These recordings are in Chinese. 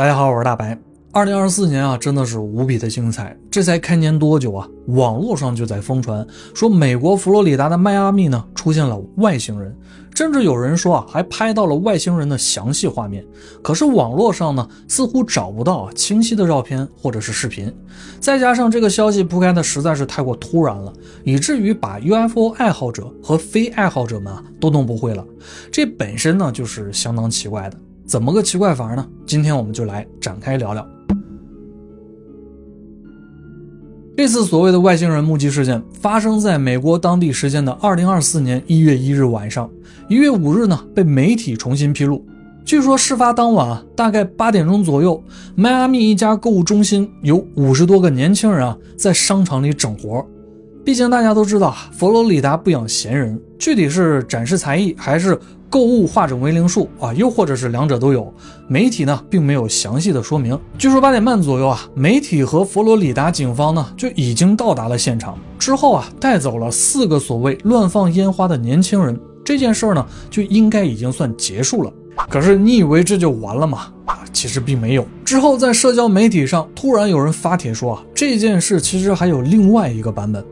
大家好，我是大白。二零二四年啊，真的是无比的精彩。这才开年多久啊，网络上就在疯传说美国佛罗里达的迈阿密呢出现了外星人，甚至有人说啊，还拍到了外星人的详细画面。可是网络上呢，似乎找不到清晰的照片或者是视频。再加上这个消息铺开的实在是太过突然了，以至于把 UFO 爱好者和非爱好者们啊都弄不会了。这本身呢就是相当奇怪的。怎么个奇怪法呢？今天我们就来展开聊聊。这次所谓的外星人目击事件发生在美国当地时间的二零二四年一月一日晚上，一月五日呢被媒体重新披露。据说事发当晚啊，大概八点钟左右，迈阿密一家购物中心有五十多个年轻人啊在商场里整活。毕竟大家都知道啊，佛罗里达不养闲人，具体是展示才艺还是？购物化整为零术啊，又或者是两者都有。媒体呢并没有详细的说明。据说八点半左右啊，媒体和佛罗里达警方呢就已经到达了现场，之后啊带走了四个所谓乱放烟花的年轻人。这件事儿呢就应该已经算结束了。可是你以为这就完了吗？啊，其实并没有。之后在社交媒体上突然有人发帖说啊，这件事其实还有另外一个版本。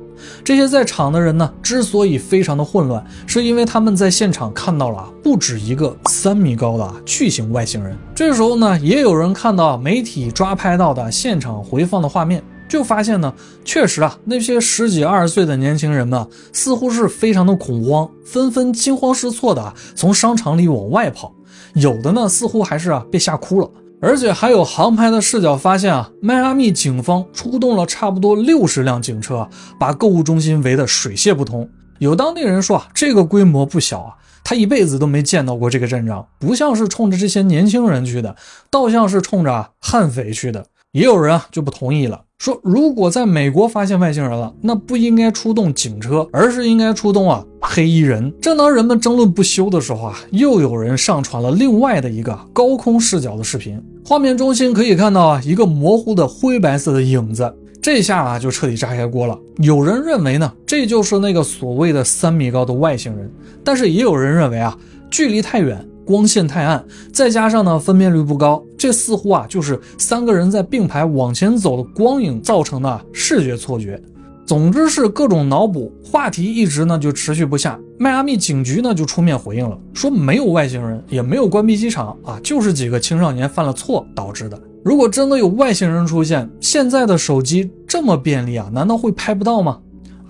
这些在场的人呢，之所以非常的混乱，是因为他们在现场看到了不止一个三米高的巨型外星人。这时候呢，也有人看到媒体抓拍到的现场回放的画面，就发现呢，确实啊，那些十几二十岁的年轻人们似乎是非常的恐慌，纷纷惊慌失措的从商场里往外跑，有的呢，似乎还是啊被吓哭了。而且还有航拍的视角发现啊，迈阿密警方出动了差不多六十辆警车，把购物中心围得水泄不通。有当地人说啊，这个规模不小啊，他一辈子都没见到过这个阵仗，不像是冲着这些年轻人去的，倒像是冲着悍匪去的。也有人啊就不同意了。说，如果在美国发现外星人了，那不应该出动警车，而是应该出动啊黑衣人。正当人们争论不休的时候啊，又有人上传了另外的一个高空视角的视频，画面中心可以看到啊一个模糊的灰白色的影子，这下啊就彻底炸开锅了。有人认为呢，这就是那个所谓的三米高的外星人，但是也有人认为啊，距离太远。光线太暗，再加上呢分辨率不高，这似乎啊就是三个人在并排往前走的光影造成的视觉错觉。总之是各种脑补，话题一直呢就持续不下。迈阿密警局呢就出面回应了，说没有外星人，也没有关闭机场啊，就是几个青少年犯了错导致的。如果真的有外星人出现，现在的手机这么便利啊，难道会拍不到吗？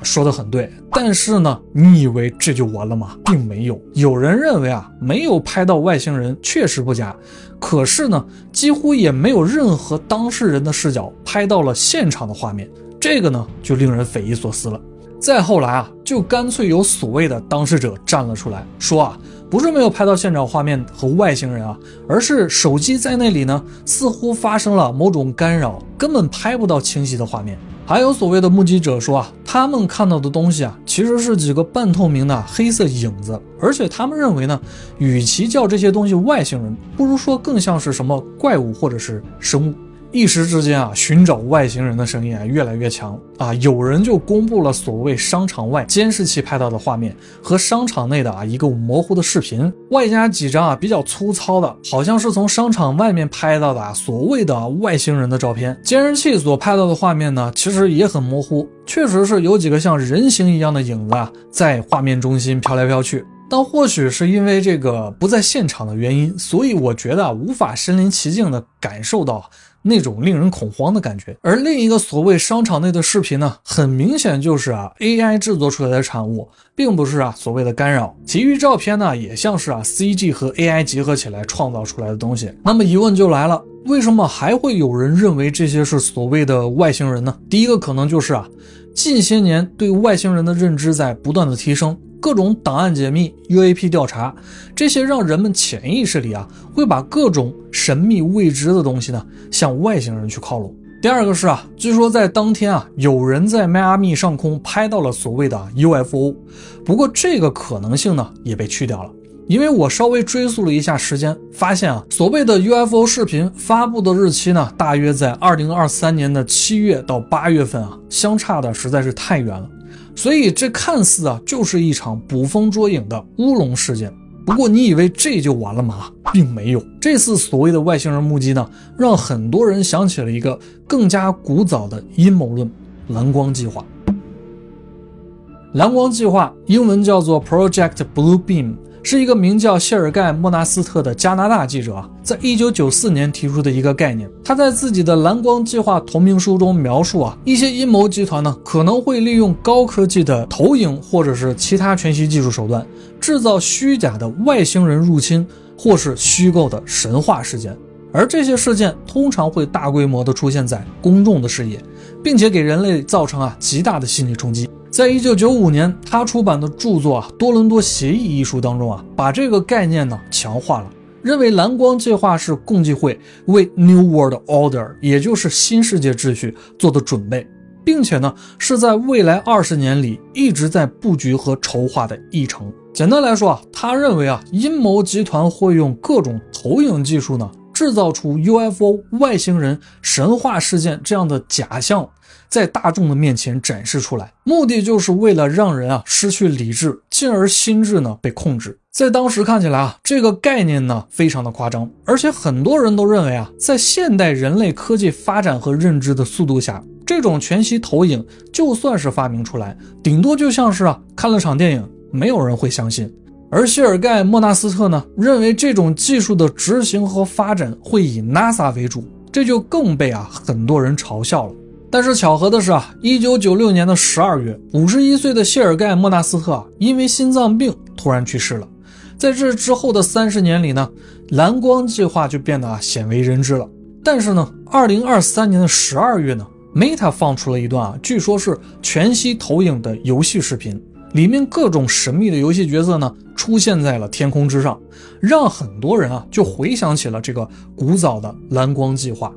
说的很对，但是呢，你以为这就完了吗？并没有。有人认为啊，没有拍到外星人确实不假，可是呢，几乎也没有任何当事人的视角拍到了现场的画面，这个呢就令人匪夷所思了。再后来啊，就干脆有所谓的当事者站了出来，说啊，不是没有拍到现场画面和外星人啊，而是手机在那里呢，似乎发生了某种干扰，根本拍不到清晰的画面。还有所谓的目击者说啊，他们看到的东西啊，其实是几个半透明的黑色影子，而且他们认为呢，与其叫这些东西外星人，不如说更像是什么怪物或者是生物。一时之间啊，寻找外星人的声音啊越来越强啊！有人就公布了所谓商场外监视器拍到的画面和商场内的啊一个模糊的视频，外加几张啊比较粗糙的，好像是从商场外面拍到的啊所谓的外星人的照片。监视器所拍到的画面呢，其实也很模糊，确实是有几个像人形一样的影子啊在画面中心飘来飘去。但或许是因为这个不在现场的原因，所以我觉得无法身临其境的感受到。那种令人恐慌的感觉，而另一个所谓商场内的视频呢，很明显就是啊 AI 制作出来的产物，并不是啊所谓的干扰。其余照片呢，也像是啊 CG 和 AI 结合起来创造出来的东西。那么疑问就来了，为什么还会有人认为这些是所谓的外星人呢？第一个可能就是啊，近些年对外星人的认知在不断的提升。各种档案解密、UAP 调查，这些让人们潜意识里啊会把各种神秘未知的东西呢向外星人去靠拢。第二个是啊，据说在当天啊，有人在迈阿密上空拍到了所谓的 UFO，不过这个可能性呢也被去掉了，因为我稍微追溯了一下时间，发现啊，所谓的 UFO 视频发布的日期呢，大约在二零二三年的七月到八月份啊，相差的实在是太远了。所以这看似啊就是一场捕风捉影的乌龙事件，不过你以为这就完了吗？并没有。这次所谓的外星人目击呢，让很多人想起了一个更加古早的阴谋论——蓝光计划。蓝光计划英文叫做 Project Blue Beam。是一个名叫谢尔盖·莫纳斯特的加拿大记者啊，在一九九四年提出的一个概念。他在自己的蓝光计划同名书中描述啊，一些阴谋集团呢可能会利用高科技的投影或者是其他全息技术手段，制造虚假的外星人入侵或是虚构的神话事件，而这些事件通常会大规模的出现在公众的视野，并且给人类造成啊极大的心理冲击。在一九九五年，他出版的著作啊《多伦多协议》一书当中啊，把这个概念呢强化了，认为蓝光计划是共济会为 New World Order，也就是新世界秩序做的准备，并且呢是在未来二十年里一直在布局和筹划的议程。简单来说啊，他认为啊，阴谋集团会用各种投影技术呢，制造出 UFO 外星人神话事件这样的假象。在大众的面前展示出来，目的就是为了让人啊失去理智，进而心智呢被控制。在当时看起来啊，这个概念呢非常的夸张，而且很多人都认为啊，在现代人类科技发展和认知的速度下，这种全息投影就算是发明出来，顶多就像是啊看了场电影，没有人会相信。而谢尔盖·莫纳斯特呢，认为这种技术的执行和发展会以 NASA 为主，这就更被啊很多人嘲笑了。但是巧合的是啊，一九九六年的十二月，五十一岁的谢尔盖·莫纳斯特啊，因为心脏病突然去世了。在这之后的三十年里呢，蓝光计划就变得啊鲜为人知了。但是呢，二零二三年的十二月呢，Meta 放出了一段啊，据说是全息投影的游戏视频，里面各种神秘的游戏角色呢出现在了天空之上，让很多人啊就回想起了这个古早的蓝光计划。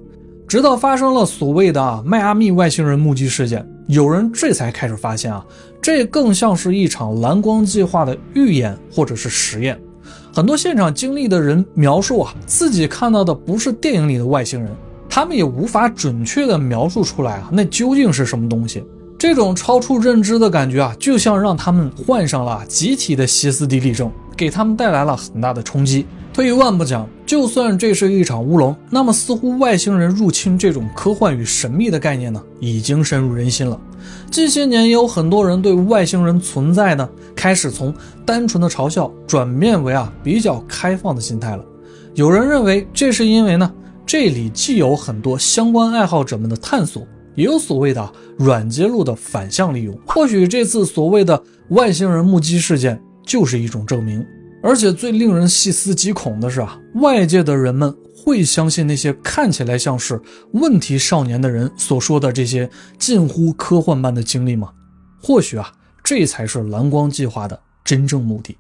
直到发生了所谓的迈阿密外星人目击事件，有人这才开始发现啊，这更像是一场蓝光计划的预演或者是实验。很多现场经历的人描述啊，自己看到的不是电影里的外星人，他们也无法准确的描述出来啊，那究竟是什么东西？这种超出认知的感觉啊，就像让他们患上了集体的歇斯底里症，给他们带来了很大的冲击。退一万步讲，就算这是一场乌龙，那么似乎外星人入侵这种科幻与神秘的概念呢，已经深入人心了。近些年也有很多人对外星人存在呢，开始从单纯的嘲笑转变为啊比较开放的心态了。有人认为这是因为呢，这里既有很多相关爱好者们的探索，也有所谓的软揭露的反向利用。或许这次所谓的外星人目击事件就是一种证明。而且最令人细思极恐的是啊，外界的人们会相信那些看起来像是问题少年的人所说的这些近乎科幻般的经历吗？或许啊，这才是蓝光计划的真正目的。